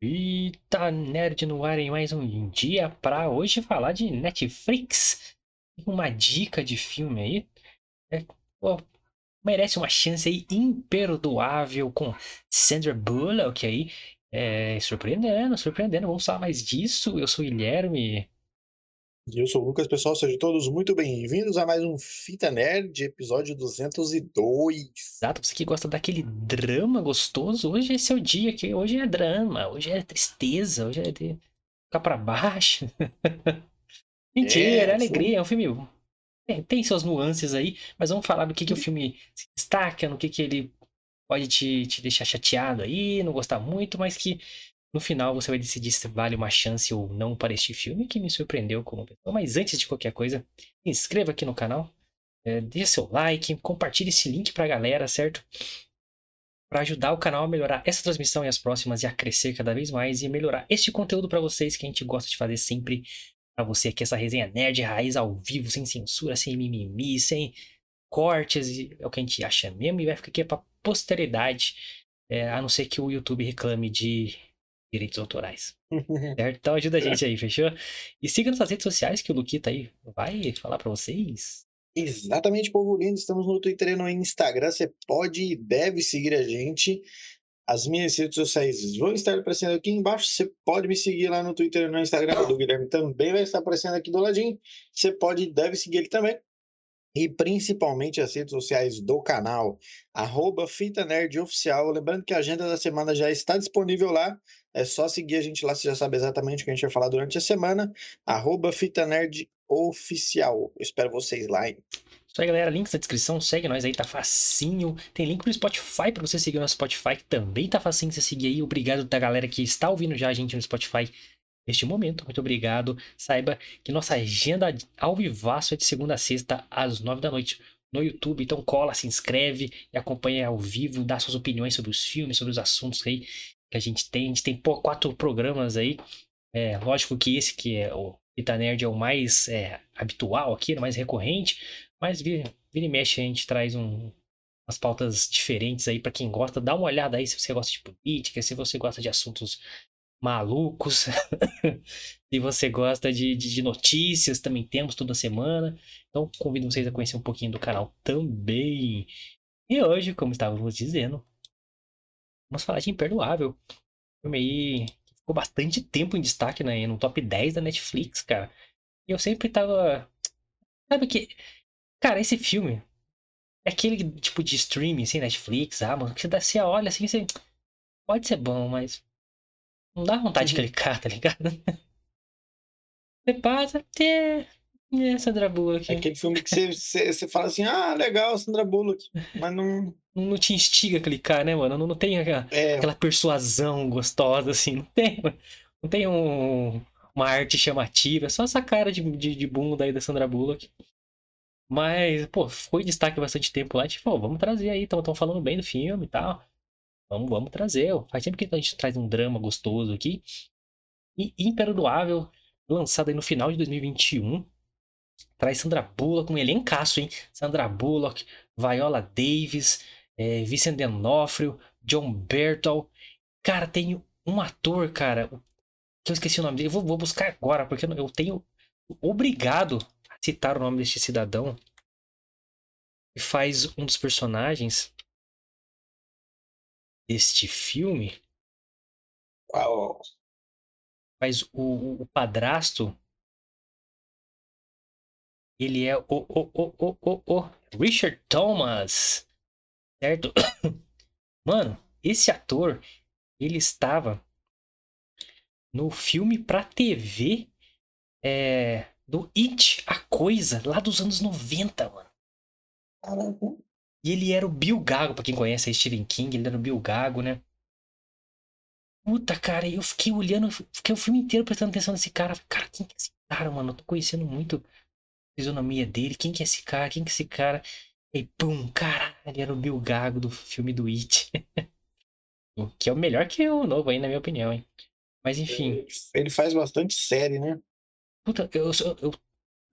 Eita, nerd no ar em mais um dia pra hoje falar de Netflix. Uma dica de filme aí. É, pô, merece uma chance aí imperdoável com Sandra Bullock aí. É, surpreendendo, surpreendendo. Vamos falar mais disso. Eu sou o Guilherme. E eu sou o Lucas, pessoal. Sejam todos muito bem-vindos a mais um Fita Nerd, episódio 202. Exato, você que gosta daquele drama gostoso, hoje é seu dia, que hoje é drama, hoje é tristeza, hoje é de ficar pra baixo. Mentira, é, é alegria, é um filme. Tem, tem suas nuances aí, mas vamos falar do que, que o filme se destaca, no que, que ele pode te, te deixar chateado aí, não gostar muito, mas que no final você vai decidir se vale uma chance ou não para este filme que me surpreendeu como pessoa. Mas antes de qualquer coisa, inscreva aqui no canal, é, deixe seu like, compartilhe esse link para a galera, certo? Para ajudar o canal a melhorar essa transmissão e as próximas e a crescer cada vez mais e melhorar este conteúdo para vocês que a gente gosta de fazer sempre para você aqui essa resenha nerd raiz ao vivo, sem censura, sem mimimi, sem cortes, é o que a gente acha mesmo e vai ficar aqui para posteridade, é, a não ser que o YouTube reclame de direitos autorais. certo? Então ajuda a gente aí, fechou? E siga nossas redes sociais que o Luquita aí vai falar para vocês. Exatamente, povo lindo. Estamos no Twitter e no Instagram. Você pode e deve seguir a gente. As minhas redes sociais vão estar aparecendo aqui embaixo. Você pode me seguir lá no Twitter e no Instagram. O do Guilherme também vai estar aparecendo aqui do ladinho. Você pode e deve seguir ele também e principalmente as redes sociais do canal, arroba Fita Nerd Oficial. Lembrando que a agenda da semana já está disponível lá, é só seguir a gente lá, você já sabe exatamente o que a gente vai falar durante a semana, arroba Fita Nerd Oficial. Espero vocês lá, hein? Isso aí, galera. Links na descrição. Segue nós aí, tá facinho. Tem link pro Spotify para você seguir no Spotify, que também tá facinho você seguir aí. Obrigado da galera que está ouvindo já a gente no Spotify neste momento. Muito obrigado. Saiba que nossa agenda ao vivaço é de segunda a sexta, às nove da noite, no YouTube. Então cola, se inscreve e acompanha ao vivo, dá suas opiniões sobre os filmes, sobre os assuntos aí que a gente tem. A gente tem quatro programas aí. É, lógico que esse que é o Vita Nerd é o mais é, habitual aqui, o mais recorrente, mas vira, vira e mexe a gente traz um, umas pautas diferentes aí para quem gosta. Dá uma olhada aí se você gosta de política, se você gosta de assuntos malucos. Se você gosta de, de, de, notícias, também temos toda semana. Então convido vocês a conhecer um pouquinho do canal também. E hoje, como estávamos dizendo, vamos falar de Imperdoável. Filme aí que ficou bastante tempo em destaque né, no top 10 da Netflix, cara. E eu sempre tava. Sabe que. Cara, esse filme é aquele tipo de streaming, assim, Netflix, mano, que você, dá, olha assim, você. Pode ser bom, mas não dá vontade uhum. de clicar, tá ligado? Você passa, é, é Sandra Bullock. É aquele filme que você, você, você fala assim, ah, legal, Sandra Bullock, mas não... Não te instiga a clicar, né, mano? Não, não tem aquela, é. aquela persuasão gostosa, assim, não tem, não tem um, uma arte chamativa, é só essa cara de, de, de bunda aí da Sandra Bullock. Mas, pô, foi destaque bastante tempo lá, tipo, vamos trazer aí, estão falando bem do filme e tal. Vamos, vamos trazer. Faz tempo que a gente traz um drama gostoso aqui. E Imperdoável, lançado aí no final de 2021. Traz Sandra Bullock, um elencaço, hein? Sandra Bullock, Viola Davis, é, Vincent D'Onofrio, John Bertal. Cara, tem um ator, cara, que eu esqueci o nome dele. Eu vou, vou buscar agora, porque eu tenho obrigado a citar o nome deste cidadão. Que faz um dos personagens deste filme. Qual? Mas o, o padrasto. Ele é o, o, o, o, o, o Richard Thomas. Certo? Mano, esse ator. Ele estava no filme pra TV é, do It, a Coisa, lá dos anos 90, mano. Caraca. E ele era o Bill Gago, pra quem conhece a Stephen King, ele era o Bill Gago, né? Puta, cara, eu fiquei olhando, fiquei o filme inteiro prestando atenção nesse cara. Cara, quem que é esse cara, mano? Eu tô conhecendo muito a fisionomia dele. Quem que é esse cara? Quem que é esse cara? E pum, caralho, ele era o Bill Gago do filme do It. que é o melhor que o novo aí, na minha opinião, hein? Mas enfim. Ele faz bastante série, né? Puta, eu, eu, eu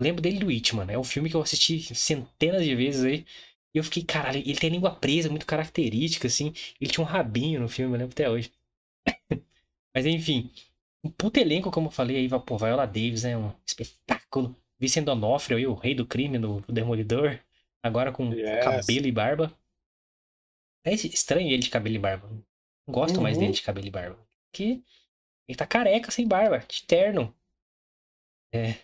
lembro dele do It, mano. É um filme que eu assisti centenas de vezes aí. E eu fiquei, caralho, ele tem a língua presa, muito característica, assim. Ele tinha um rabinho no filme, eu lembro até hoje. Mas enfim, um puto elenco, como eu falei aí, pô, Viola Davis, é um espetáculo. Vicente Donofrio aí, o rei do crime do Demolidor, agora com Yes. cabelo e barba. É estranho ele de cabelo e barba. Não gosto mais Uhum. dele de cabelo e barba. Porque ele tá careca sem barba, de terno. É.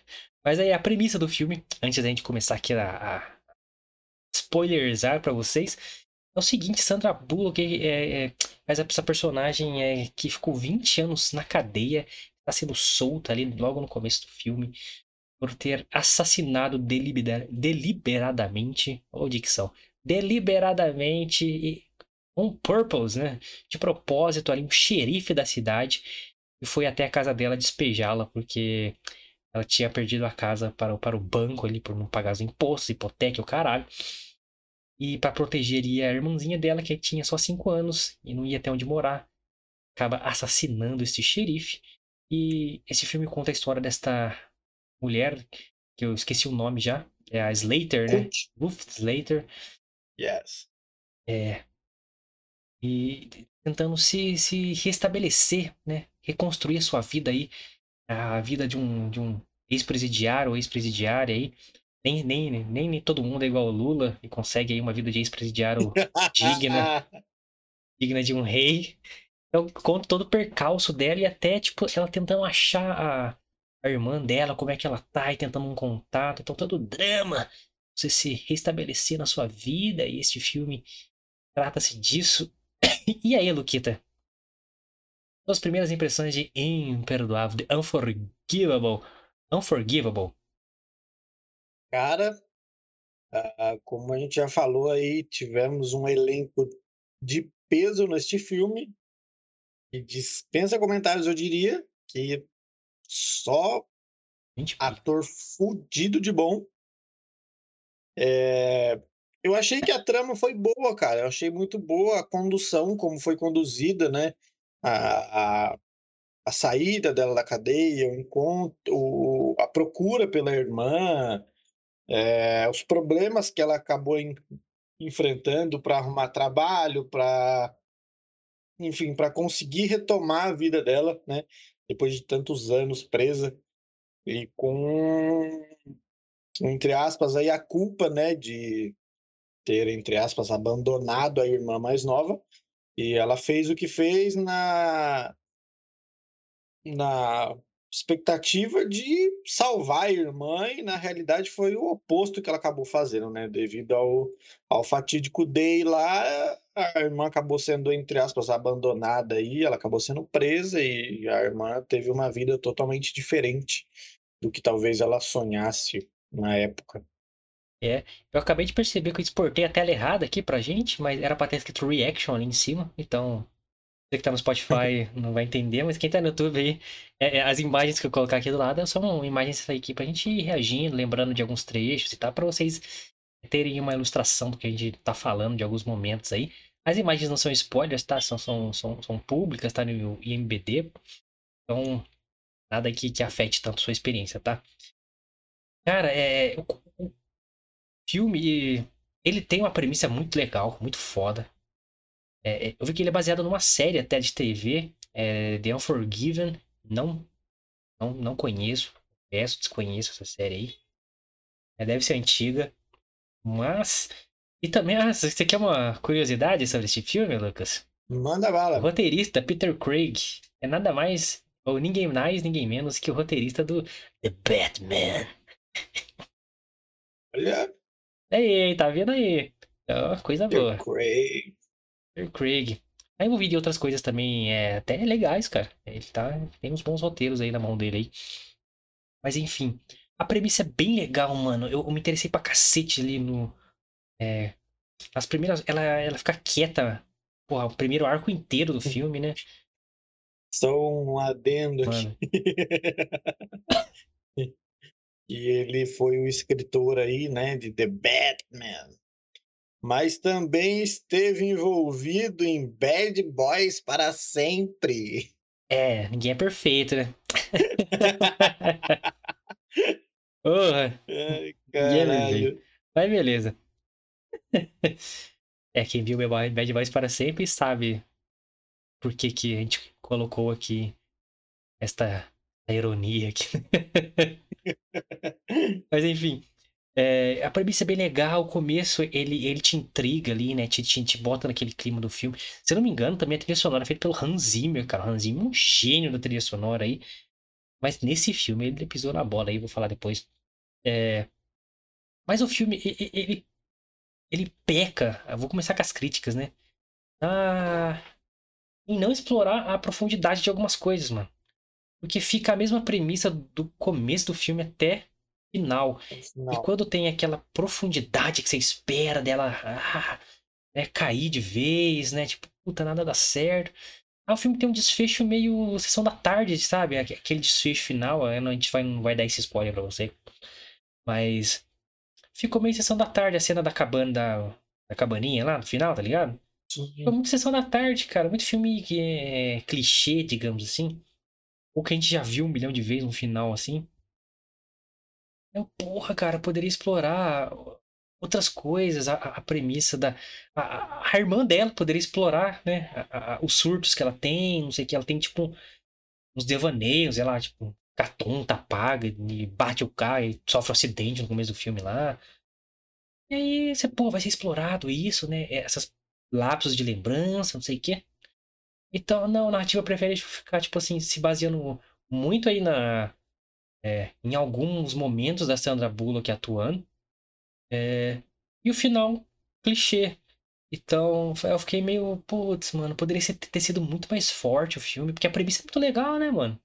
Mas aí a premissa do filme, antes da gente começar aqui a, a spoilerzar pra vocês, é o seguinte, Sandra Bullock é, é, faz essa personagem é, que ficou 20 anos na cadeia, tá sendo solta ali logo no começo do filme, por ter assassinado delibera- deliberadamente, ou dicção, deliberadamente e on purpose, né? De propósito ali, um xerife da cidade, e foi até a casa dela despejá-la, porque ela tinha perdido a casa para, o- para o banco ali, por não pagar os impostos, hipoteca, o caralho. E para proteger a irmãzinha dela, que tinha só 5 anos e não ia ter onde morar. Acaba assassinando esse xerife. E esse filme conta a história desta mulher, que eu esqueci o nome já. É a Slater, né? Ruth Slater. Yes. É. E tentando se, se restabelecer, né? Reconstruir a sua vida aí. A vida de um, de um ex-presidiário ou ex-presidiária aí. Nem, nem, nem, nem todo mundo é igual o Lula e consegue aí uma vida de ex-presidiário Digna. digna de um rei. Então, conta todo o percalço dela e até, tipo, ela tentando achar a, a irmã dela, como é que ela tá, e tentando um contato. Então, todo o drama, você se restabelecer na sua vida, e este filme trata-se disso. E aí, Luquita? Suas primeiras impressões de Imperdoável, de Unforgivable. Unforgivable. Cara, ah, como a gente já falou aí, tivemos um elenco de peso neste filme. E dispensa comentários, eu diria, que só ator fudido de bom. É, Eu achei que a trama foi boa, cara. Eu achei muito boa a condução, como foi conduzida, né? A, a, a saída dela da cadeia, o encontro, a procura pela irmã, é, os problemas que ela acabou en- enfrentando para arrumar trabalho, para, enfim, para conseguir retomar a vida dela, né? Depois de tantos anos presa e com, entre aspas, aí a culpa, né, de ter, entre aspas, abandonado a irmã mais nova. E ela fez o que fez na, na expectativa de salvar a irmã, e na realidade foi o oposto que ela acabou fazendo, né? Devido ao, ao fatídico day lá, a irmã acabou sendo, entre aspas, abandonada aí, ela acabou sendo presa e a irmã teve uma vida totalmente diferente do que talvez ela sonhasse na época. Eu acabei de perceber que eu exportei a tela errada aqui pra gente, mas era pra ter escrito reaction ali em cima, então você que tá no Spotify não vai entender, mas quem tá no YouTube aí, é- é, as imagens que eu colocar aqui do lado são imagens aqui pra gente ir reagindo, lembrando de alguns trechos e tal, pra vocês terem uma ilustração do que a gente tá falando de alguns momentos aí. As imagens não são spoilers, tá? São, são, são, são públicas, tá no IMBD, então nada aqui que afete tanto sua experiência, tá? Cara, é. O filme. Ele tem uma premissa muito legal, muito foda. É, é, eu vi que ele é baseado numa série até de TV, é, The Unforgiven. Não, não, não conheço, peço, desconheço essa série aí. É, deve ser antiga. Mas. E também, ah, você quer uma curiosidade sobre este filme, Lucas? Manda O bala. roteirista Peter Craig é nada mais, ou ninguém mais, ninguém menos que o roteirista do The Batman. Olha, Aí, tá vendo aí? Ó, coisa boa. Craig. Craig. Tá envolvido em outras coisas também, é, até legais, cara. Ele tá, tem uns bons roteiros aí na mão dele aí. Mas enfim, a premissa é bem legal, mano. Eu, eu me interessei pra cacete ali no. É, as primeiras. Ela, ela fica quieta. Porra, o primeiro arco inteiro do filme, né? Só um adendo aqui. E ele foi o escritor aí, né, de The Batman. Mas também esteve envolvido em Bad Boys para sempre. É, ninguém é perfeito, né? Porra, Ai, é caralho. mas beleza. É, quem viu Bad Boys para sempre sabe por que, que a gente colocou aqui esta ironia aqui. Mas enfim. É, a premissa é bem legal, o começo ele, ele te intriga ali, né? Te, te, te bota naquele clima do filme. Se eu não me engano, também a trilha sonora é feita pelo Hans Zimmer, cara. O Hans Zimmer é um gênio da trilha sonora aí. Mas nesse filme ele pisou na bola aí, vou falar depois. É... Mas o filme, ele, ele, ele peca. Eu vou começar com as críticas, né? Ah, em não explorar a profundidade de algumas coisas, mano. Porque fica a mesma premissa do começo do filme até final. Não. E quando tem aquela profundidade que você espera dela ah, né, cair de vez, né? Tipo, puta, nada dá certo. Aí o filme tem um desfecho meio sessão da tarde, sabe? Aquele desfecho final. A gente vai, não vai dar esse spoiler pra você. Mas ficou meio sessão da tarde a cena da cabana, da, da cabaninha lá no final, tá ligado? Sim. Foi muito sessão da tarde, cara. Muito filme que é clichê, digamos assim. Ou que a gente já viu um milhão de vezes no final, assim. Eu, porra, cara, poderia explorar outras coisas, a, a premissa da. A, a, irmã dela poderia explorar, né? A, os surtos que ela tem, não sei o que. Ela tem, tipo, uns devaneios, ela, tipo, fica tonta, apaga, e bate o carro e sofre um acidente no começo do filme lá. E aí você, pô, vai ser explorado isso, né? Essas lapsos de lembrança, não sei o quê. Então, não, narrativa prefere ficar, tipo assim, se baseando muito aí na. É, em alguns momentos da Sandra Bullock atuando. É, e o final, clichê. Então, eu fiquei meio, putz, mano, poderia ter sido muito mais forte o filme, porque a premissa é muito legal, né, mano?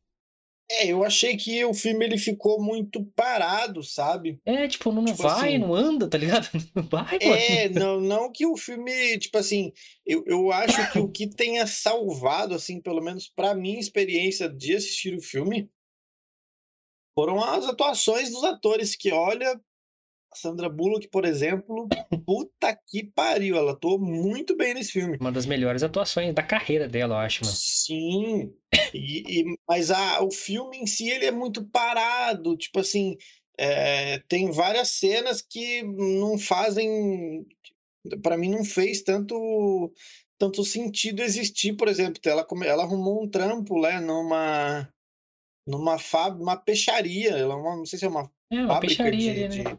É, eu achei que o filme ele ficou muito parado, sabe? É, tipo, não, Tipo vai, assim, não anda, tá ligado? Não vai, É, mano. não, não que o filme, tipo assim, eu, eu acho que o que tenha salvado, assim, pelo menos pra minha experiência de assistir o filme, foram as atuações dos atores, que olha, Sandra Bullock, por exemplo, puta que pariu, ela atuou muito bem nesse filme. Uma das melhores atuações da carreira dela, eu acho, mano. Sim, e, e- mas a, o filme em si ele é muito parado, tipo assim, é, tem várias cenas que não fazem, para mim não fez tanto tanto sentido existir, por exemplo, ela ela arrumou um trampo, né, numa numa fábrica, uma peixaria, ela é não sei se é uma É, uma fábrica peixaria de, ali, né? de,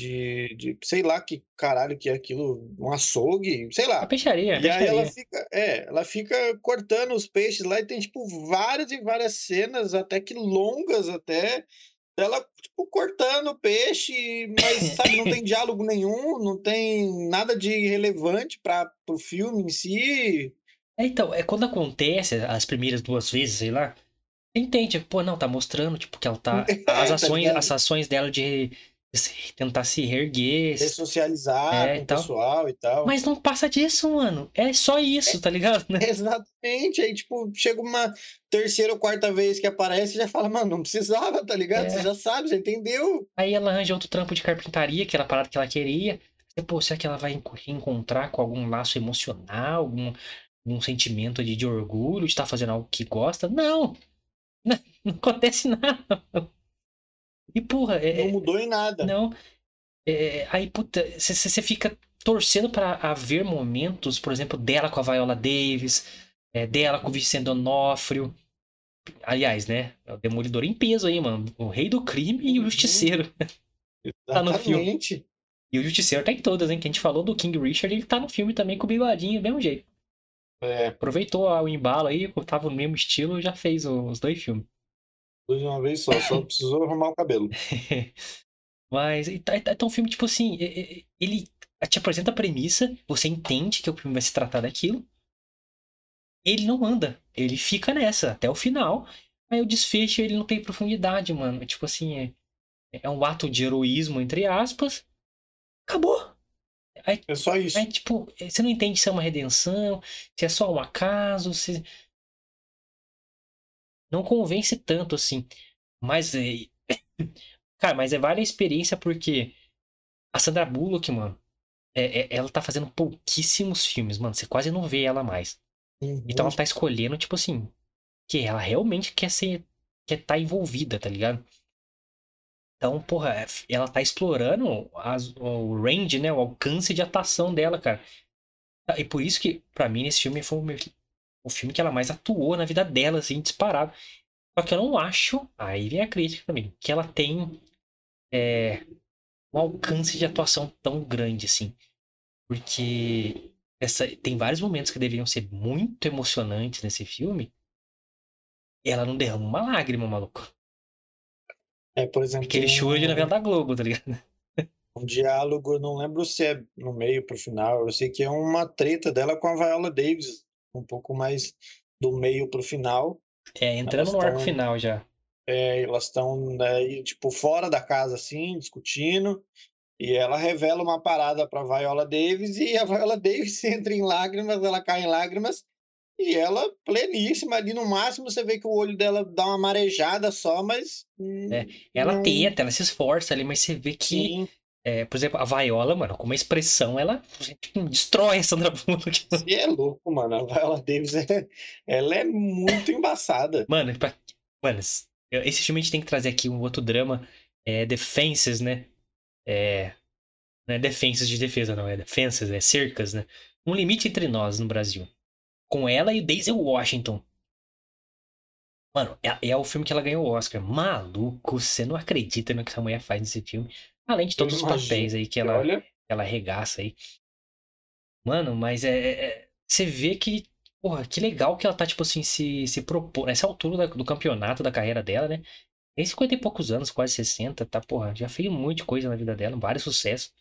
de, de sei lá que caralho que é aquilo, um açougue, sei lá. Uma peixaria, E aí ela peixaria. fica, é, ela fica cortando os peixes lá e tem, tipo, várias e várias cenas, até que longas até, dela, tipo, cortando o peixe, mas, sabe, não tem diálogo nenhum, não tem nada de relevante para o filme em si. É, então, é quando acontece as primeiras duas vezes, sei lá, você entende, pô, não, tá mostrando, tipo, que ela tá. As É, tá ações, as ações dela de tentar se reerguer. Ressocializar É, com o pessoal e tal. Mas não passa disso, mano. É só isso, tá ligado? Né? Exatamente, aí, tipo, chega uma terceira ou quarta vez que aparece e já fala, mano, não precisava, tá ligado? É. Você já sabe, já entendeu. Aí ela arranja outro trampo de carpintaria, que era a parada que ela queria. E, pô, será que ela vai enco- encontrar com algum laço emocional, algum, algum sentimento de, de orgulho de estar fazendo algo que gosta? Não! Não, não acontece nada. E, porra, é, Não mudou em nada. Não. É, aí, puta, você fica torcendo pra haver momentos, por exemplo, dela com a Viola Davis, é, dela com o Vicente D'Onofrio. Aliás, né? É o Demolidor em peso aí, mano. O rei do crime e o Uhum. justiceiro. tá no filme. E o justiceiro tá em todas, hein? Que a gente falou do King Richard, ele tá no filme também com o bigodinho, do mesmo jeito. É, Aproveitou o embalo aí, tava no mesmo estilo, já fez os dois filmes. Dois de uma vez só, só precisou arrumar o cabelo. Mas então o filme, tipo assim, ele te apresenta a premissa, você entende que o filme vai se tratar daquilo. Ele não anda, ele fica nessa até o final. Aí o desfecho ele não tem profundidade, mano. Tipo assim, é, é um ato de heroísmo, entre aspas. Acabou. Aí, É só isso. aí, tipo, você não entende se é uma redenção, se é só um acaso, se. Não convence tanto assim. Mas é. Cara, mas é vale a experiência porque a Sandra Bullock, mano, é, é- ela tá fazendo pouquíssimos filmes, mano. Você quase não vê ela mais. Uhum. Então ela tá escolhendo, tipo assim, que ela realmente quer ser. quer tá envolvida, tá ligado? Então, porra, é- ela tá explorando as- o range, né? O alcance de atuação dela, cara. E por isso que, pra mim, esse filme foi o, meu- o filme que ela mais atuou na vida dela, assim, disparado. Só que eu não acho, aí vem a crítica também, que ela tem é, um alcance de atuação tão grande assim. Porque essa, tem vários momentos que deveriam ser muito emocionantes nesse filme. E ela não derrama uma lágrima, maluco. É, por exemplo. Aquele choro de novela da Globo, tá ligado? Um diálogo, não lembro se é no meio pro final. Eu sei que é uma treta dela com a Viola Davis, um pouco mais do meio pro final. É, entrando no arco final já. É, elas estão, né, tipo, fora da casa, assim, discutindo. E ela revela uma parada para Viola Davis e a Viola Davis entra em lágrimas, ela cai em lágrimas e ela pleníssima ali no máximo você vê que o olho dela dá uma marejada só, mas é, ela não... tenta, ela se esforça ali, mas você vê que é, por exemplo, a Viola, mano, com uma expressão, ela tipo, destrói a Sandra Bullock. Você é louco, mano. A Viola Davis, é, ela é muito embaçada. Mano, pra, mano, esse filme a gente tem que trazer aqui um outro drama, é Defenses, né? É, não é defensas de defesa, não, é defensas, é cercas, né? Um limite entre nós no Brasil. Com ela e Daisy Washington. Mano, é, é, o filme que ela ganhou o Oscar. Maluco, você não acredita no que essa mulher faz nesse filme. Além de todos os papéis aí que ela, olha... ela arregaça aí. Mano, mas é, é, é, Você vê que. Porra, que legal que ela tá, tipo assim, se, se propor. Nessa altura do campeonato da carreira dela, né? Tem 50 e poucos anos, quase 60, tá, porra, já fez um monte de coisa na vida dela, vários sucessos.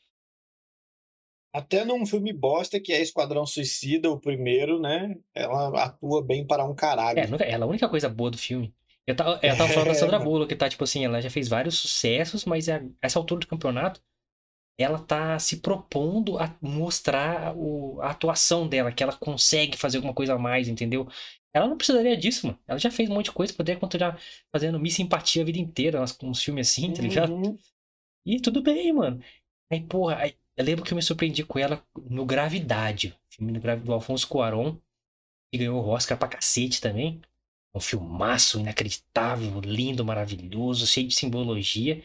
Até num filme bosta que é Esquadrão Suicida, o primeiro, né? Ela atua bem para um caralho. É, ela é a única coisa boa do filme. Eu tava, eu tava falando da Sandra Bullock, que tá, tipo assim, ela já fez vários sucessos, mas a essa altura do campeonato, ela tá se propondo a mostrar o, a atuação dela, que ela consegue fazer alguma coisa a mais, entendeu? Ela não precisaria disso, mano. Ela já fez um monte de coisa, poderia continuar fazendo Miss Simpatia a vida inteira, com uns filmes assim, tá ligado? Uhum. E tudo bem, mano. Aí, porra, aí, eu lembro que eu me surpreendi com ela no Gravidade, filme do Alfonso Cuarón, que ganhou o Oscar pra cacete também. Um filmaço inacreditável, lindo, maravilhoso, cheio de simbologia.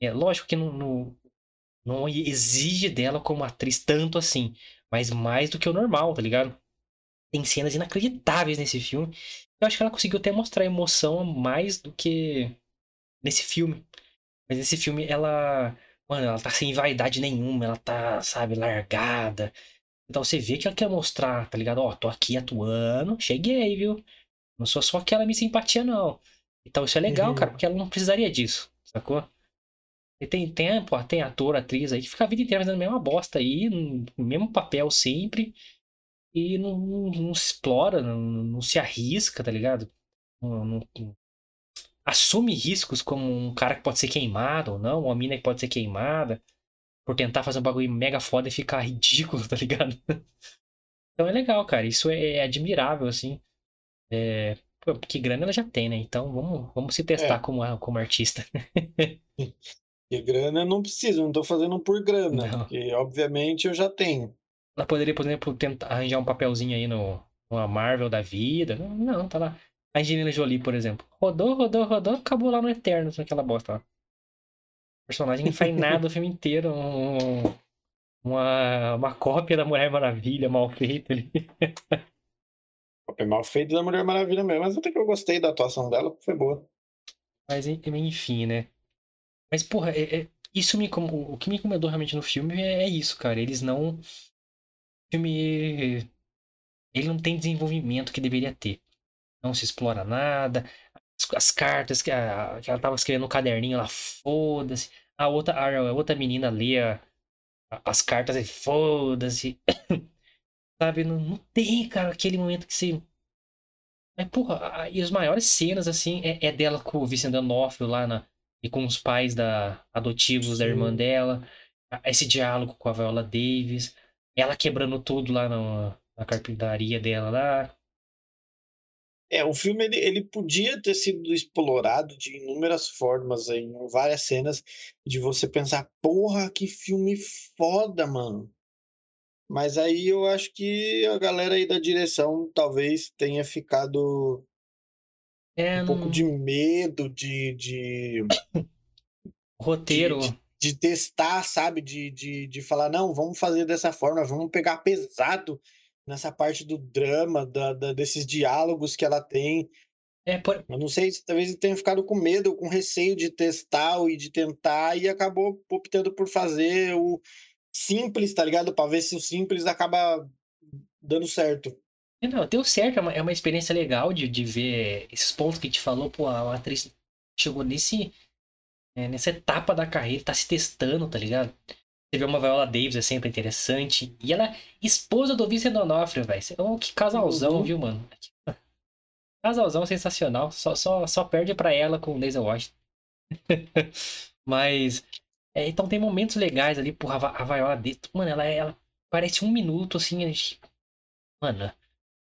É lógico que não, não, não exige dela como atriz tanto assim, mas mais do que o normal, tá ligado? Tem cenas inacreditáveis nesse filme. Eu acho que ela conseguiu até mostrar emoção mais do que nesse filme. Mas nesse filme ela. Mano, ela tá sem vaidade nenhuma, ela tá, sabe, largada. Então você vê que ela quer mostrar, tá ligado? Ó, tô aqui atuando, cheguei, viu? Não sou só aquela me simpatia, não. Então isso é legal, uhum. cara, porque ela não precisaria disso, sacou? E tem, tem, pô, tem ator, atriz aí que fica a vida inteira fazendo a mesma bosta aí, no mesmo papel sempre, e não, não, não se explora, não, não, se arrisca, tá ligado? Não, assume riscos como um cara que pode ser queimado ou não, uma mina que pode ser queimada, por tentar fazer um bagulho mega foda e ficar ridículo, tá ligado? Então é legal, cara, isso é, é admirável, assim. É, porque grana ela já tem, né? Então vamos, vamos se testar é. como, como artista. E grana não preciso, não tô fazendo por grana, não. porque obviamente eu já tenho. Ela poderia, por exemplo, tentar arranjar um papelzinho aí no, numa Marvel da vida. Não, não, tá lá. A Angelina Jolie, por exemplo. Rodou, rodou, rodou, acabou lá no Eterno, naquela bosta lá. O personagem não faz nada o filme inteiro. Um, uma, uma cópia da Mulher Maravilha mal feita ali. É mal feito da Mulher Maravilha mesmo, mas até que eu gostei da atuação dela, foi boa. Mas enfim, né? Mas, porra, é, é, isso me, o que me incomodou realmente no filme é, é isso, cara. Eles não. O filme. Ele não tem desenvolvimento que deveria ter. Não se explora nada. As, as cartas que, a, que ela tava escrevendo no caderninho, ela foda-se. A outra, a, a outra menina lê a, as cartas e foda-se. Sabe, não, não tem, cara, aquele momento que você. Mas, porra, e as maiores cenas, assim, é, é dela com o Vicente D'Onofrio lá na, e com os pais da, adotivos Sim. da irmã dela. Esse diálogo com a Viola Davis. Ela quebrando tudo lá na, na carpintaria dela lá. É, o filme ele, ele podia ter sido explorado de inúmeras formas em várias cenas, de você pensar, porra, que filme foda, mano. Mas aí eu acho que a galera aí da direção talvez tenha ficado é, um não... pouco de medo de. de Roteiro. De, de, de, testar, sabe? De, de, de falar, não, vamos fazer dessa forma, vamos pegar pesado nessa parte do drama, da, da, desses diálogos que ela tem. É, por... Eu não sei se talvez ele tenha ficado com medo, com receio de testar e de tentar e acabou optando por fazer o simples, tá ligado? Pra ver se o simples acaba dando certo. É, Não, deu certo, é uma, é uma experiência legal de, de ver esses pontos que a gente falou, pô, a atriz chegou nesse, é, nessa etapa da carreira, tá se testando, tá ligado? Você vê uma Viola Davis, é sempre interessante. E ela é esposa do Vincent D'Onofrio, velho. Oh, que casalzão, Uhum. viu, mano? Casalzão sensacional. Só, só, só perde pra ela com o Denzel Washington. Mas, é, então tem momentos legais ali, porra, a Va- a Viola Davis, mano, ela, ela parece um minuto, assim, a gente- mano,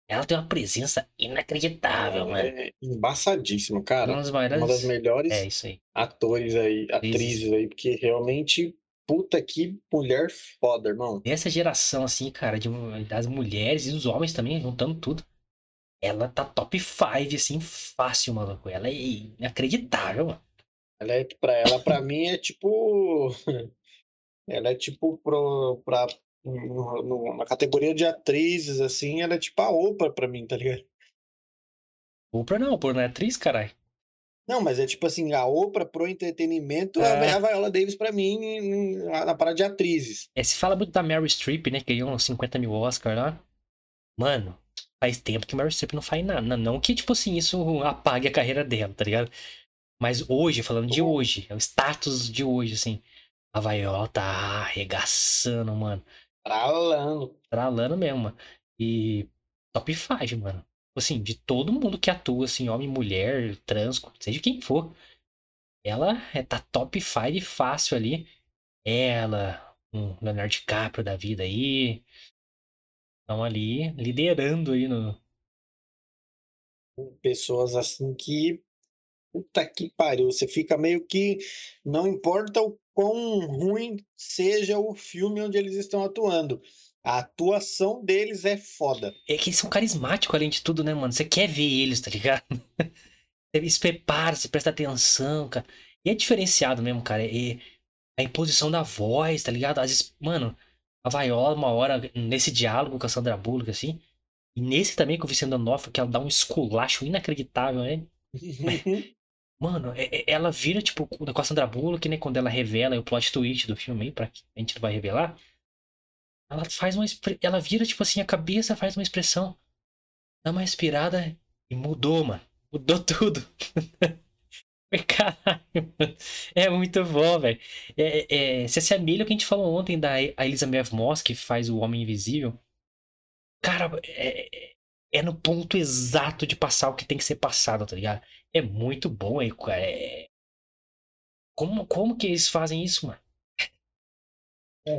ela tem uma presença inacreditável, mano. É embaçadíssimo, cara. Uma das Uma das maiores... melhores É, aí. atores aí, atrizes aí, porque realmente, puta que mulher foda, irmão. Dessa geração, assim, cara, de, das mulheres e dos homens também, juntando tudo. Ela tá top 5, assim, fácil, maluco. Ela é inacreditável, mano. Ela é, pra ela, pra mim, é tipo. Ela é tipo pro, pra, no- na categoria de atrizes, assim, ela é tipo a Oprah pra mim, tá ligado? Oprah não, Oprah não é atriz, caralho. Não, mas é tipo assim, a Oprah pro entretenimento É. é a Viola Davis pra mim na parada de atrizes. É, se fala muito da Meryl Streep, né, que ganhou uns 50 mil Oscar lá. Mano, faz tempo que Meryl Streep não faz nada. Não que, tipo assim, isso apague a carreira dela, tá ligado? Mas hoje, falando de hoje, é o status de hoje, assim. A Viola tá arregaçando, mano. Tralando. Tralando mesmo, mano. E top 5, mano. Assim, de todo mundo que atua, assim, homem, mulher, trans, seja quem for. Ela é, tá top 5 fácil ali. Ela, um Leonardo DiCaprio da vida aí. Estão ali liderando aí no. Pessoas assim que. Puta que pariu. Você fica meio que. Não importa o quão ruim seja o filme onde eles estão atuando. A atuação deles é foda. É que eles são carismáticos além de tudo, né, mano? Você quer ver eles, tá ligado? Você se prepara, você presta atenção, cara. E é diferenciado mesmo, cara. E a imposição da voz, tá ligado? Às vezes, mano, a Viola, uma hora, nesse diálogo com a Sandra Bullock, assim. E nesse também com o Vicente D'Onofrio, que ela dá um esculacho inacreditável, né? Mano, é- é- ela vira, tipo, com a Sandra Bullock, né? Quando ela revela o plot twist do filme pra que a gente não vai revelar. Ela faz uma. Ela vira, tipo assim, a cabeça faz uma expressão. Dá uma respirada e mudou, mano. Mudou tudo. Caralho, mano. é muito bom, velho. É, é, se assemelha ao que a gente falou ontem da Elizabeth Moss, que faz o Homem Invisível. Cara, é, é- é no ponto exato de passar o que tem que ser passado, tá ligado? É muito bom aí, cara. É... Como, como que eles fazem isso, mano? É.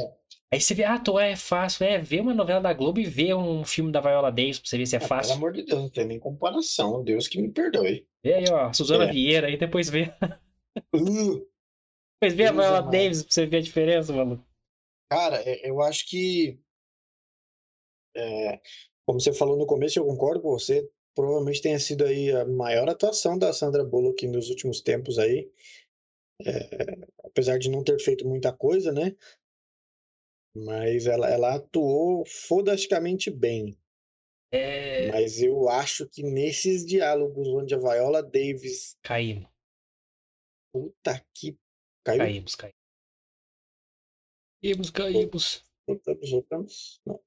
Aí você vê, ah, tô, é fácil. É, ver uma novela da Globo e ver um filme da Viola Davis pra você ver se é Ah, Pelo fácil. amor de Deus, não tem nem comparação. Deus que me perdoe. Vê aí, ó, Suzana É. Vieira, aí depois vê, Uh, depois vê a Deus Viola amado. Davis pra você ver a diferença, mano. cara, é- eu acho que. é, como você falou no começo, eu concordo com você. Provavelmente tenha sido aí a maior atuação da Sandra Bullock nos últimos tempos aí. É, apesar de não ter feito muita coisa, né? Mas ela, ela atuou fodasticamente bem. É. Mas eu acho que nesses diálogos onde a Viola Davis. Caímos, Puta que. Caiu? caímos, caímos. Caímos, caímos. Voltamos, voltamos. Não.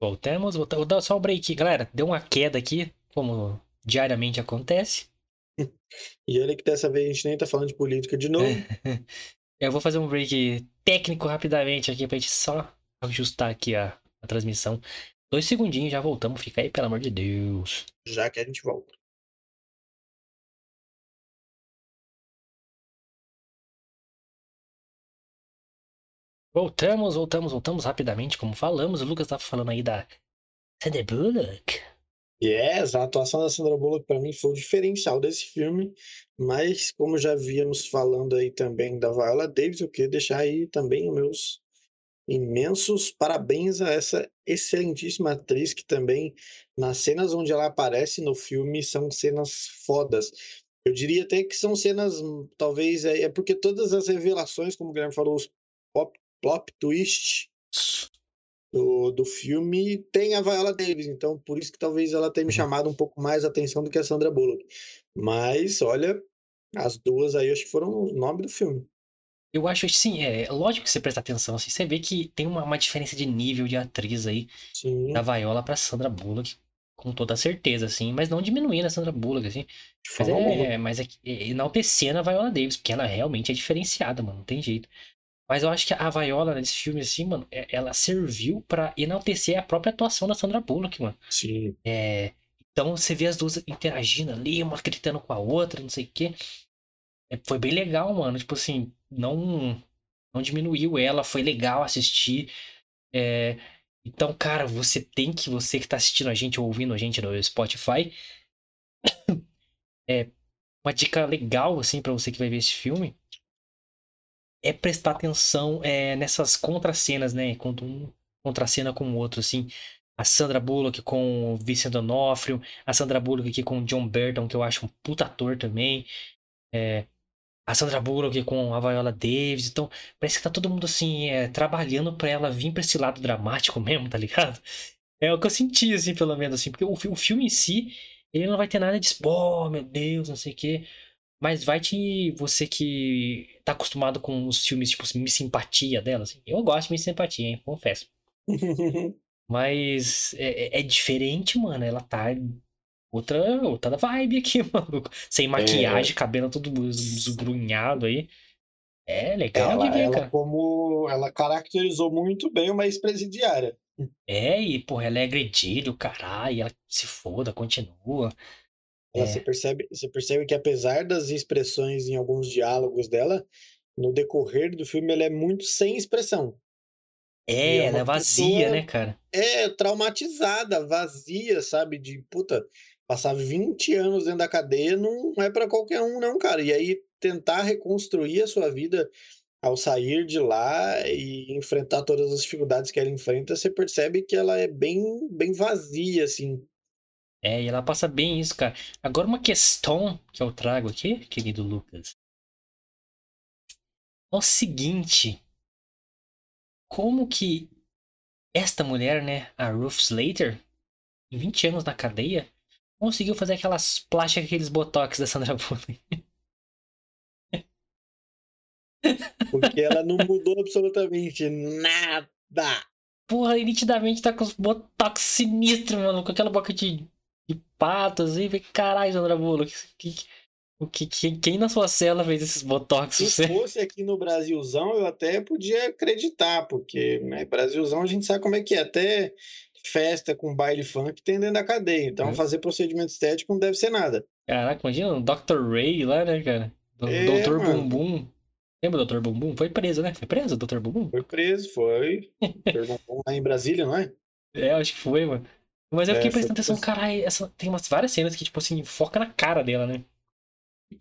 Voltamos, voltamos. Vou dar só um break, galera. Deu uma queda aqui, como diariamente acontece. E olha que dessa vez a gente nem tá falando de política de novo. Eu vou fazer um break técnico rapidamente aqui pra gente só ajustar aqui a, a transmissão. Dois segundinhos, já voltamos. Fica aí, pelo amor de Deus. Já que a gente volta. Voltamos, voltamos, voltamos rapidamente, como falamos. O Lucas tava falando aí da Sandra Bullock. Yes, a atuação da Sandra Bullock para mim foi o diferencial desse filme, mas como já víamos falando aí também da Viola Davis, eu queria deixar aí também os meus imensos parabéns a essa excelentíssima atriz que também nas cenas onde ela aparece no filme são cenas fodas. Eu diria até que são cenas, talvez, é, é porque todas as revelações, como o Guilherme falou, os plot twist, do, do filme tem a Viola Davis, então por isso que talvez ela tenha me Uhum. chamado um pouco mais a atenção do que a Sandra Bullock. Mas, olha, as duas aí acho que foram o nome do filme. Eu acho, sim, é lógico que você presta atenção, assim, você vê que tem uma, uma diferença de nível de atriz aí Sim, da Viola pra Sandra Bullock, com toda certeza, assim, mas não diminuindo a Sandra Bullock, assim. Mas é, mas é, que- é enaltecendo a Viola Davis, porque ela realmente é diferenciada, mano, não tem jeito. Mas eu acho que a Viola nesse filme, assim, mano, é- ela serviu pra enaltecer a própria atuação da Sandra Bullock, mano. Sim. É, então você vê as duas interagindo ali, uma gritando com a outra, não sei o quê. É, foi bem legal, mano. Tipo assim, não, não diminuiu ela, foi legal assistir. É, então, cara, você tem que, você que tá assistindo a gente ou ouvindo a gente no Spotify, é uma dica legal, assim, pra você que vai ver esse filme, é prestar atenção é, nessas contracenas, né? Quando um contracena com o outro, assim. A Sandra Bullock com o Vincent D'Onofrio, a Sandra Bullock aqui com o John Burton, que eu acho um puta ator também. É, a Sandra Bullock com a Viola Davis. Então, parece que tá todo mundo assim, é, trabalhando pra ela vir pra esse lado dramático mesmo, tá ligado? É o que eu senti, assim, pelo menos, assim, porque o, o filme em si, ele não vai ter nada de, oh, meu Deus, não sei o quê. Mas vai te. Você que tá acostumado com os filmes, tipo, Miss Simpatia dela, assim. Eu gosto de Miss Simpatia, hein? Confesso. Mas é, é- é diferente, mano. Ela tá outra, outra vibe aqui, maluco. Sem maquiagem, cabelo todo esgrunhado aí. É legal de Ela, ver, ela cara. como ela caracterizou muito bem uma ex-presidiária. É, e, porra, ela é agredida, o caralho, ela se foda, continua. Ela, É. você percebe, você percebe que apesar das expressões em alguns diálogos dela, no decorrer do filme ela é muito sem expressão. É, é ela é vazia, né, cara? É traumatizada, vazia, sabe? De puta, passar 20 anos dentro da cadeia não é pra qualquer um, não, cara. E aí tentar reconstruir a sua vida ao sair de lá e enfrentar todas as dificuldades que ela enfrenta, você percebe que ela é bem, bem vazia, assim. É, e ela passa bem isso, cara. Agora uma questão que eu trago aqui, querido Lucas. É o seguinte. Como que esta mulher, né, a Ruth Slater, em 20 anos na cadeia, conseguiu fazer aquelas plásticas, aqueles botox da Sandra Bullock? Porque ela não mudou absolutamente nada. Porra, nitidamente tá com os botox sinistros, mano, com aquela boca de, pato, assim. Falei, Caralho, Sandra Bullock, que, o que, que- quem na sua cela fez esses botox? Se Você? fosse aqui no Brasilzão, eu até podia acreditar, porque, né, Brasilzão a gente sabe como é que é. Até festa com baile funk tem dentro da cadeia. Então, É. fazer procedimento estético não deve ser nada. Caraca, imagina o Dr. Ray lá, né, cara? O É, Dr. mano. Bumbum. Lembra do Dr. Bumbum? Foi preso, né? Foi preso o Dr. Bumbum? Foi preso, foi. Perguntou lá em Brasília, não é? É, acho que foi, mano. Mas eu É, fiquei prestando atenção, caralho, essa... tem umas várias cenas que, tipo assim, foca na cara dela, né?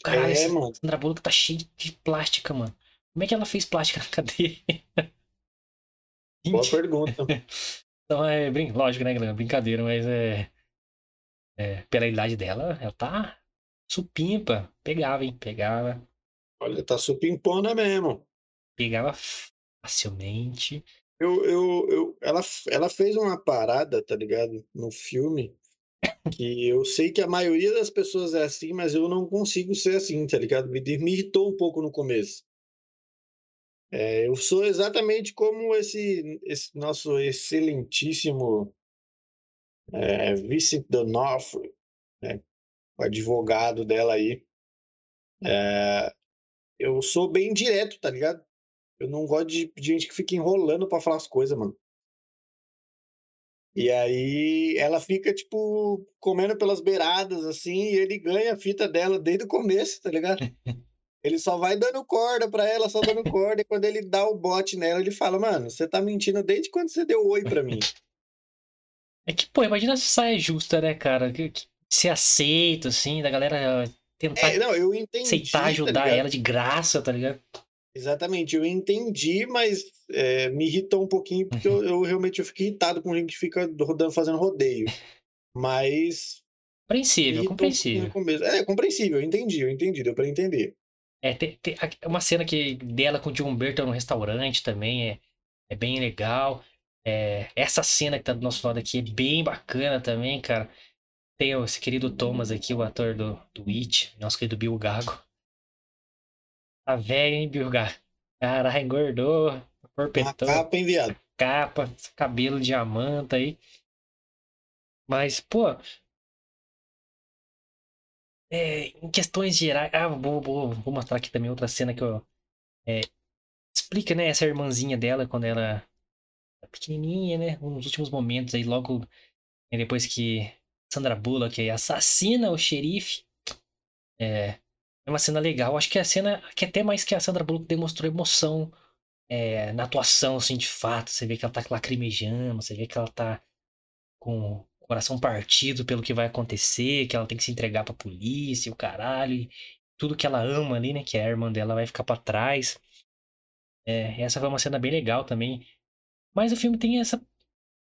Caralho, É, essa mano. Sandra Bullock tá cheia de plástica, mano. Como é que ela fez plástica na cadeia? Boa pergunta. então é brin... lógico, né, galera? Brincadeira, mas é... é. Pela idade dela, ela tá supimpa. Pegava, hein? Pegava. Olha, tá supimpona mesmo. Pegava facilmente. Eu, eu, eu, ela, ela fez uma parada, tá ligado? No filme, que eu sei que a maioria das pessoas é assim, mas eu não consigo ser assim, tá ligado? Me, me irritou um pouco no começo. É, eu sou exatamente como esse, esse nosso excelentíssimo é, Vincent né? O advogado dela aí. É, eu sou bem direto, tá ligado? Eu não gosto de de gente que fica enrolando pra falar as coisas, mano. E aí ela fica, tipo, comendo pelas beiradas, assim, e ele ganha a fita dela desde o começo, tá ligado? Ele só vai dando corda pra ela, só dando corda, e quando ele dá o bote nela, ele fala, mano, você tá mentindo desde quando você deu oi pra mim. É que, pô, imagina se saia justa, né, cara? Que, que ser aceito, assim, da galera tentar É, não, eu entendi, aceitar tá ajudar ligado? ela de graça, tá ligado? Exatamente, eu entendi, mas é, me irritou um pouquinho, porque eu, eu realmente eu fico irritado com gente que fica rodando, fazendo rodeio. Mas Compreensível, um compreensível. começo. É, compreensível, eu entendi, eu entendi, deu pra entender. É, tem, tem a- uma cena que dela com o John Burton no restaurante também é, é bem legal. É, essa cena que tá do nosso lado aqui é bem bacana também, cara. Tem esse querido Thomas aqui, o ator do, do It, nosso querido Bill Gago. Tá velho, hein, Bill Gago? Caralho, engordou, Uma porpetou, capa enviado. capa, cabelo diamante aí. Mas, pô. é, em questões gerais. Ah, vou, vou, vou mostrar aqui também outra cena que eu. é, explica, né, essa irmãzinha dela quando ela era pequenininha, né? Nos últimos momentos aí, logo né, depois que Sandra Bullock aí assassina o xerife. É, é uma cena legal. Acho que a cena que até mais que a Sandra Bullock demonstrou emoção é, na atuação, assim, de fato. Você vê que ela tá lacrimejando, você vê que ela tá com o coração partido pelo que vai acontecer, que ela tem que se entregar pra polícia, o caralho. e tudo que ela ama ali, né? Que é a irmã dela vai ficar pra trás. É, essa foi uma cena bem legal também. Mas o filme tem essa,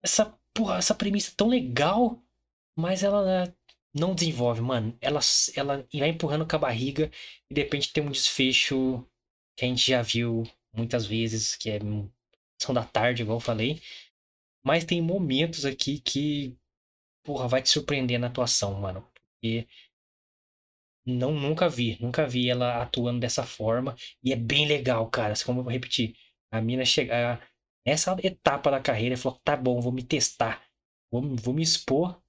essa, porra, essa premissa tão legal, mas ela não desenvolve, mano. Ela, ela vai empurrando com a barriga e de repente tem um desfecho que a gente já viu muitas vezes, que é são da tarde, igual eu falei. Mas tem momentos aqui que, porra, vai te surpreender na atuação, mano. Porque não, nunca vi, nunca vi ela atuando dessa forma. E é bem legal, cara. Como eu vou repetir, a mina chegar nessa etapa da carreira e falou: tá bom, vou me testar, vou, vou me expor,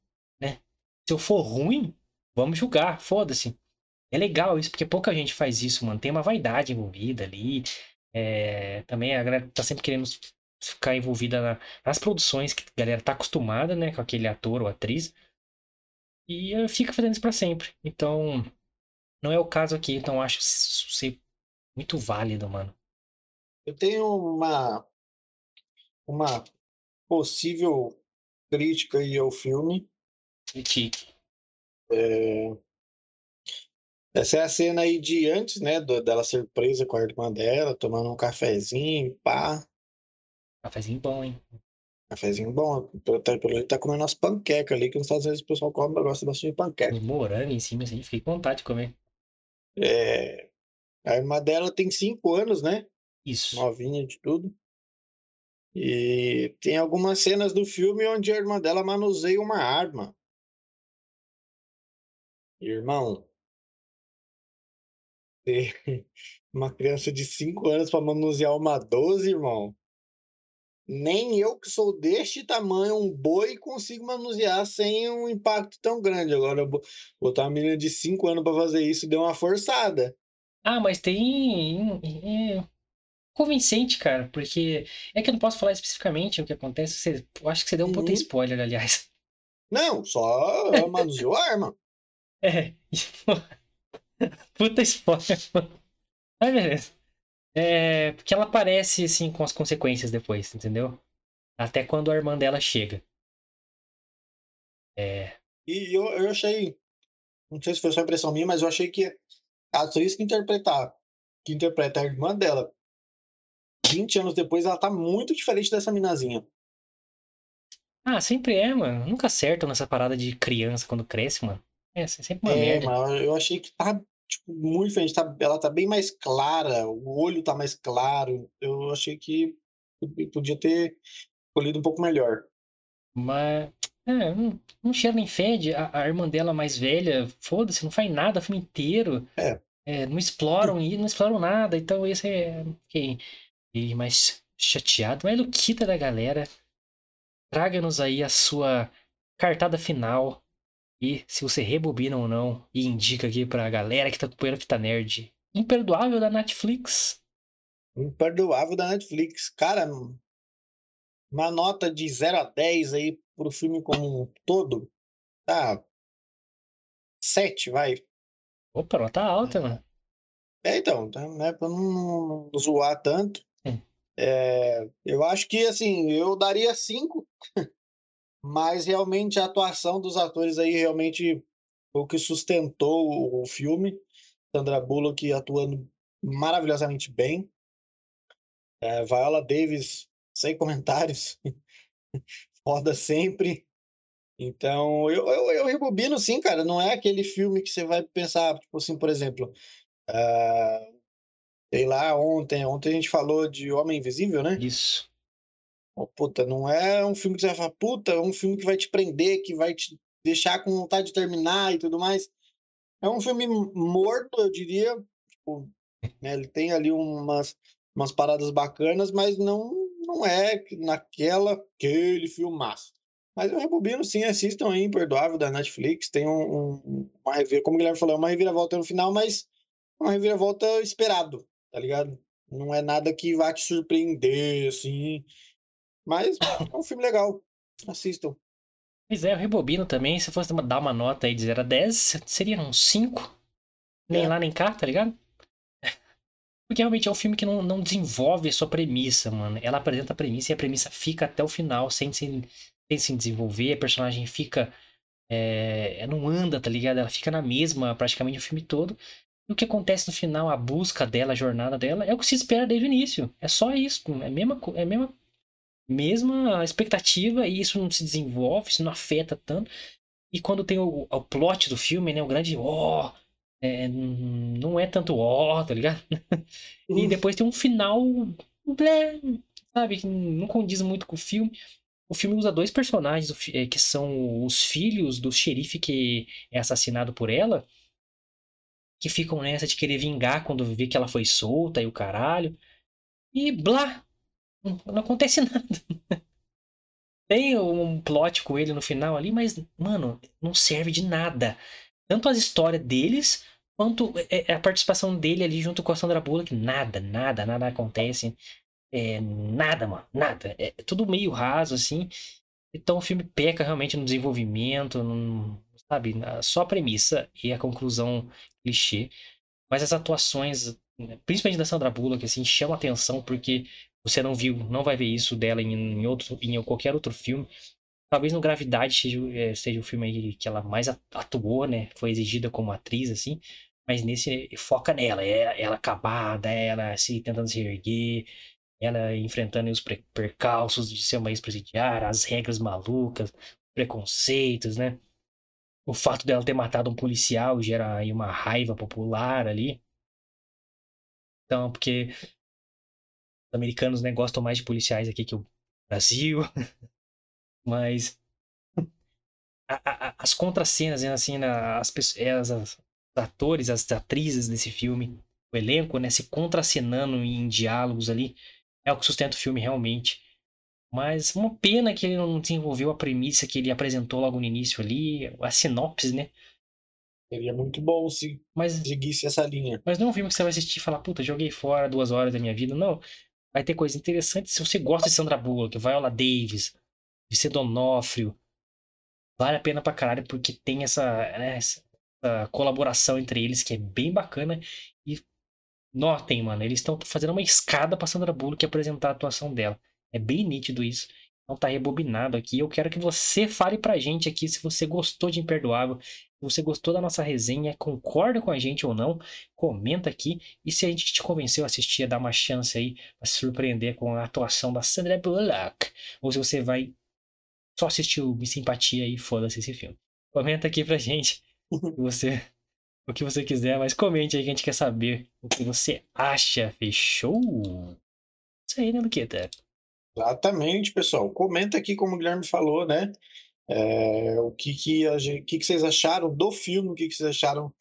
né? Se eu for ruim, vamos julgar, foda-se. É legal isso, porque pouca gente faz isso, mano. Tem uma vaidade envolvida ali. É, também a galera tá sempre querendo ficar envolvida na- nas produções que a galera tá acostumada, né, com aquele ator ou atriz. E fica fazendo isso pra sempre. Então, não é o caso aqui. Então, acho ser muito válido, mano. Eu tenho uma, uma possível crítica aí ao filme. Critique. É, Essa é a cena aí de antes, né? do- dela ser presa com a irmã dela, tomando um cafezinho, pá. Cafezinho bom, hein? Cafezinho bom. Pelo, tá- pelo jeito tá comendo umas panquecas ali, que nos Estados Unidos o pessoal come, gosta bastante de panqueca. E morango em cima, assim, fiquei com vontade de comer. É, A irmã dela tem cinco anos, né? Isso. Novinha de tudo. E tem algumas cenas do filme onde a irmã dela manuseia uma arma. Irmão, ter uma criança de 5 anos para manusear uma 12, irmão. Nem eu que sou deste tamanho, um boi, consigo manusear sem um impacto tão grande. Agora, bo- botar uma menina de 5 anos para fazer isso deu uma forçada. Ah, mas tem. É, convincente, cara, porque é que eu não posso falar especificamente o que acontece. Você... Eu acho que você deu um puta Uhum. spoiler, aliás. Não, só manuseou a arma. É. Puta spoiler, mano. Mas beleza. É, porque ela aparece, assim, com as consequências depois, entendeu? Até quando a irmã dela chega. É. E eu, eu achei, não sei se foi só impressão minha, mas eu achei que a atriz que interpretar, que interpreta a irmã dela, 20 anos depois, ela tá muito diferente dessa minazinha. Ah, sempre é, mano. Nunca acertam nessa parada de criança quando cresce, mano. É sempre uma É, merda. mas eu achei que tá tipo, muito diferente. Tá, ela tá bem mais clara, o olho tá mais claro. Eu achei que podia ter escolhido um pouco melhor. Mas. É, não, não cheira nem fede. A, a irmã dela mais velha, foda-se, não faz nada o filme inteiro. É. É, não exploram e não exploram nada. Então esse é. Fiquei fiquei mais chateado. Mas Luquita da galera. Traga-nos aí a sua cartada final. E se você rebobina ou não. E indica aqui pra galera que tá acompanhando a Fita Nerd. Imperdoável da Netflix. Imperdoável da Netflix. Cara, uma nota de 0 a 10 aí pro filme como um todo. Tá. 7, vai. Opa, nota alta, mano. É, então, tá, né, pra não zoar tanto. Hum. É, eu acho que, assim, eu daria 5, mas realmente a atuação dos atores aí realmente foi o que sustentou o, filme. Sandra Bullock atuando maravilhosamente bem. É, Viola Davis, sem comentários. Foda sempre. Então, eu, eu, eu rebobino sim, cara. Não é aquele filme que você vai pensar, tipo assim, por exemplo, ah, sei lá, ontem, ontem a gente falou de Homem Invisível, né? Isso. Oh, puta, não é um filme que você vai falar, puta, é um filme que vai te prender, que vai te deixar com vontade de terminar e tudo mais. É um filme morto, eu diria. Tipo, né, ele tem ali umas, umas paradas bacanas, mas não, não é naquela, aquele filmaço. Mas eu rebobino sim, assistam aí, Imperdoável, da Netflix. Tem um, um, uma como o Guilherme falou, é uma reviravolta no final, mas uma reviravolta esperado, tá ligado? Não é nada que vá te surpreender, assim. Mas é um filme legal. Assistam. Pois é, eu rebobino também. Se fosse dar uma nota aí de 0 a 10, seria uns 5. Nem é. lá nem cá, tá ligado? Porque realmente é um filme que não, não desenvolve a sua premissa, mano. Ela apresenta a premissa e a premissa fica até o final, sem se, sem se desenvolver. A personagem fica. É, não anda, tá ligado? Ela fica na mesma praticamente o filme todo. E o que acontece no final, a busca dela, a jornada dela, é o que se espera desde o início. É só isso. É a mesma, é a mesma, mesma expectativa e isso não se desenvolve, isso não afeta tanto. E quando tem o, o plot do filme, né? O grande ó, oh, é, não é tanto ó, oh, tá ligado? e depois tem um final, blé, sabe, que não condiz muito com o filme. O filme usa dois personagens eh, que são os filhos do xerife que é assassinado por ela, que ficam nessa de querer vingar quando vê que ela foi solta e o caralho. E blá! Não acontece nada. Tem um plot com ele no final ali, mas, mano, não serve de nada. Tanto as histórias deles, quanto é, é a participação dele ali junto com a Sandra Bullock. Nada, nada, nada acontece. É, nada, mano, nada. É tudo meio raso, assim. Então o filme peca realmente no desenvolvimento, no, sabe? Só a premissa e a conclusão clichê. Mas as atuações, principalmente da Sandra Bullock, assim, chamam atenção porque você não viu, não vai ver isso dela em, em outro, em qualquer outro filme. Talvez no Gravidade seja, é, seja o filme que ela mais atuou, né? Foi exigida como atriz, assim. Mas nesse foca nela, é ela acabada, ela se tentando se erguer, ela enfrentando os percalços de ser uma ex-presidiária, as regras malucas, preconceitos, né? O fato dela ter matado um policial gera aí uma raiva popular ali. Então, porque americanos né, gostam mais de policiais aqui que o Brasil. Mas a, a, as contracenas, né, assim, as, as, as atores, as atrizes desse filme, o elenco, né, se contracenando em diálogos ali, é o que sustenta o filme realmente. Mas uma pena que ele não desenvolveu a premissa que ele apresentou logo no início ali, a sinopse, né? Seria muito bom se mas, seguisse essa linha. Mas não é um filme que você vai assistir e falar, puta, joguei fora duas horas da minha vida. Não. Vai ter coisa interessante. Se você gosta de Sandra Bullock, Viola Davis, de Donofrio, vale a pena pra caralho, porque tem essa, né, essa colaboração entre eles que é bem bacana. E notem, mano, eles estão fazendo uma escada pra Sandra Bullock apresentar a atuação dela. É bem nítido isso. Então tá rebobinado aqui. Eu quero que você fale pra gente aqui se você gostou de Imperdoável, se você gostou da nossa resenha, concorda com a gente ou não, comenta aqui. E se a gente te convenceu a assistir, a dar uma chance aí pra se surpreender com a atuação da Sandra Bullock, ou se você vai só assistir o Simpatia e foda-se esse filme. Comenta aqui pra gente você, o que você quiser, mas comente aí que a gente quer saber o que você acha. Fechou? Isso aí, né, Luqueta? Exatamente, pessoal. Comenta aqui, como o Guilherme falou, né? É, o que, que, a gente, que, que vocês acharam do filme, o que, que vocês acharam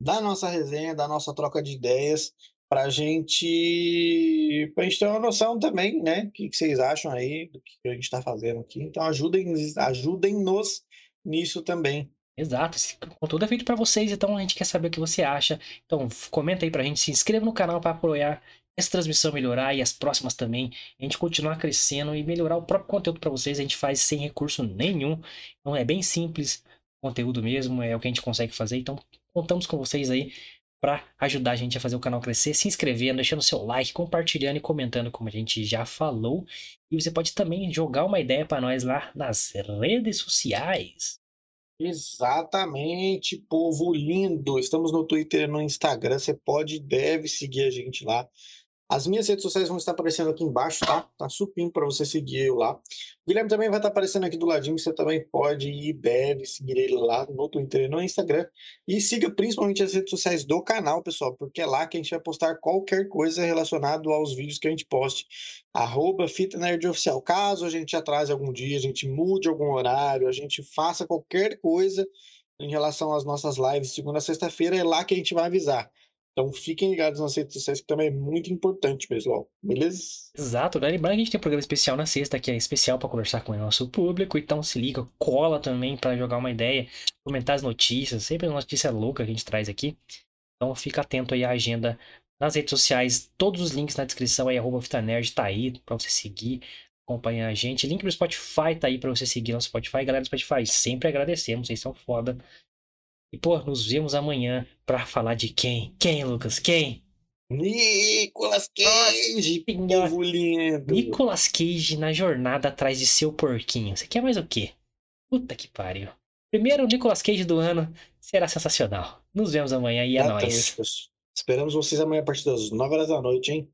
da nossa resenha, da nossa troca de ideias, para gente, a gente ter uma noção também, né? O que, que vocês acham aí do que a gente está fazendo aqui. Então ajudem, ajudem-nos nisso também. Exato, esse conteúdo é feito para vocês, então a gente quer saber o que você acha. Então comenta aí pra gente, se inscreva no canal para apoiar essa transmissão melhorar e as próximas também, a gente continuar crescendo e melhorar o próprio conteúdo para vocês, a gente faz sem recurso nenhum. Então é bem simples, conteúdo mesmo, é o que a gente consegue fazer. Então contamos com vocês aí para ajudar a gente a fazer o canal crescer, se inscrevendo, deixando seu like, compartilhando e comentando, como a gente já falou. E você pode também jogar uma ideia para nós lá nas redes sociais. Exatamente, povo lindo. Estamos no Twitter e no Instagram. Você pode e deve seguir a gente lá As minhas redes sociais vão estar aparecendo aqui embaixo, tá? Tá supim para você seguir eu lá. O Guilherme também vai estar aparecendo aqui do ladinho, você também pode e deve seguir ele lá no Twitter e no Instagram. E siga principalmente as redes sociais do canal, pessoal, porque é lá que a gente vai postar qualquer coisa relacionada aos vídeos que a gente poste. Arroba Fita Nerd Oficial. Caso a gente atrase algum dia, a gente mude algum horário, a gente faça qualquer coisa em relação às nossas lives segunda a sexta-feira, é lá que a gente vai avisar. Então fiquem ligados nas redes sociais, que também é muito importante, pessoal. Beleza? Exato, galera. Lembrando que a gente tem um programa especial na sexta, que é especial para conversar com o nosso público. Então se liga, cola também para jogar uma ideia, comentar as notícias, sempre uma notícia louca que a gente traz aqui. Então fica atento aí à agenda nas redes sociais, todos os links na descrição aí, arroba Fitanerd tá aí para você seguir, acompanhar a gente. Link pro Spotify tá aí para você seguir no Spotify. Galera do Spotify, sempre agradecemos, vocês são foda. E, pô, nos vemos amanhã para falar de quem? Quem, Lucas? Quem? Nicolas Cage, Senhora. povo lindo. Nicolas Cage na jornada atrás de seu porquinho. Você quer mais o quê? Puta que pariu. Primeiro Nicolas Cage do ano será sensacional. Nos vemos amanhã e é Exatamente, nóis. Esperamos vocês amanhã a partir das 9 horas da noite, hein?